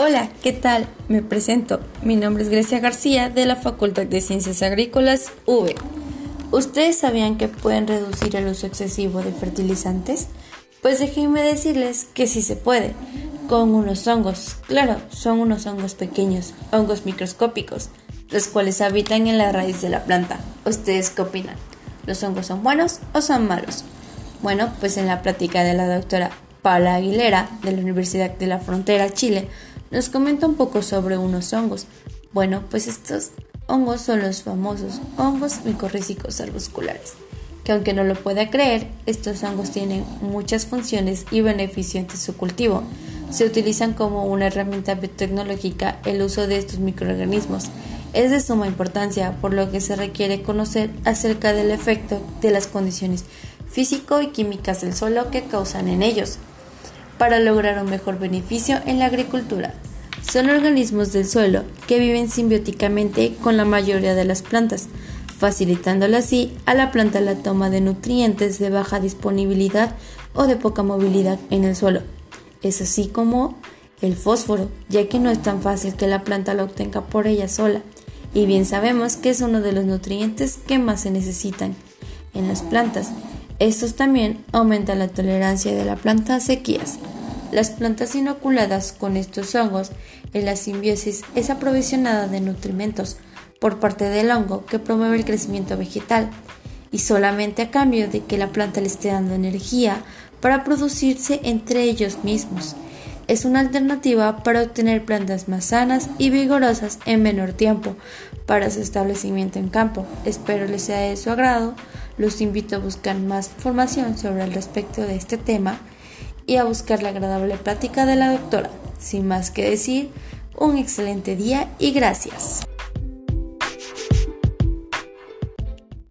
Hola, ¿qué tal? Me presento. Mi nombre es Grecia García de la Facultad de Ciencias Agrícolas V. ¿Ustedes sabían que pueden reducir el uso excesivo de fertilizantes? Pues déjenme decirles que sí se puede, con unos hongos. Claro, son unos hongos pequeños, hongos microscópicos, los cuales habitan en la raíz de la planta. ¿Ustedes qué opinan? ¿Los hongos son buenos o son malos? Bueno, pues en la plática de la doctora Paula Aguilera de la Universidad de la Frontera, Chile, nos comenta un poco sobre unos hongos. Bueno, pues estos hongos son los famosos hongos micorrízicos arbusculares, que aunque no lo pueda creer, estos hongos tienen muchas funciones y beneficios en su cultivo. Se utilizan como una herramienta biotecnológica el uso de estos microorganismos. Es de suma importancia, por lo que se requiere conocer acerca del efecto de las condiciones físico y químicas del suelo que causan en ellos para lograr un mejor beneficio en la agricultura. Son organismos del suelo que viven simbióticamente con la mayoría de las plantas, facilitándole así a la planta la toma de nutrientes de baja disponibilidad o de poca movilidad en el suelo. Es así como el fósforo, ya que no es tan fácil que la planta lo obtenga por ella sola, y bien sabemos que es uno de los nutrientes que más se necesitan en las plantas, estos también aumentan la tolerancia de la planta a sequías. Las plantas inoculadas con estos hongos en la simbiosis es aprovisionada de nutrimentos por parte del hongo que promueve el crecimiento vegetal y solamente a cambio de que la planta le esté dando energía para producirse entre ellos mismos. Es una alternativa para obtener plantas más sanas y vigorosas en menor tiempo para su establecimiento en campo. Espero les sea de su agrado. Los invito a buscar más información sobre el respecto de este tema y a buscar la agradable plática de la doctora. Sin más que decir, un excelente día y gracias.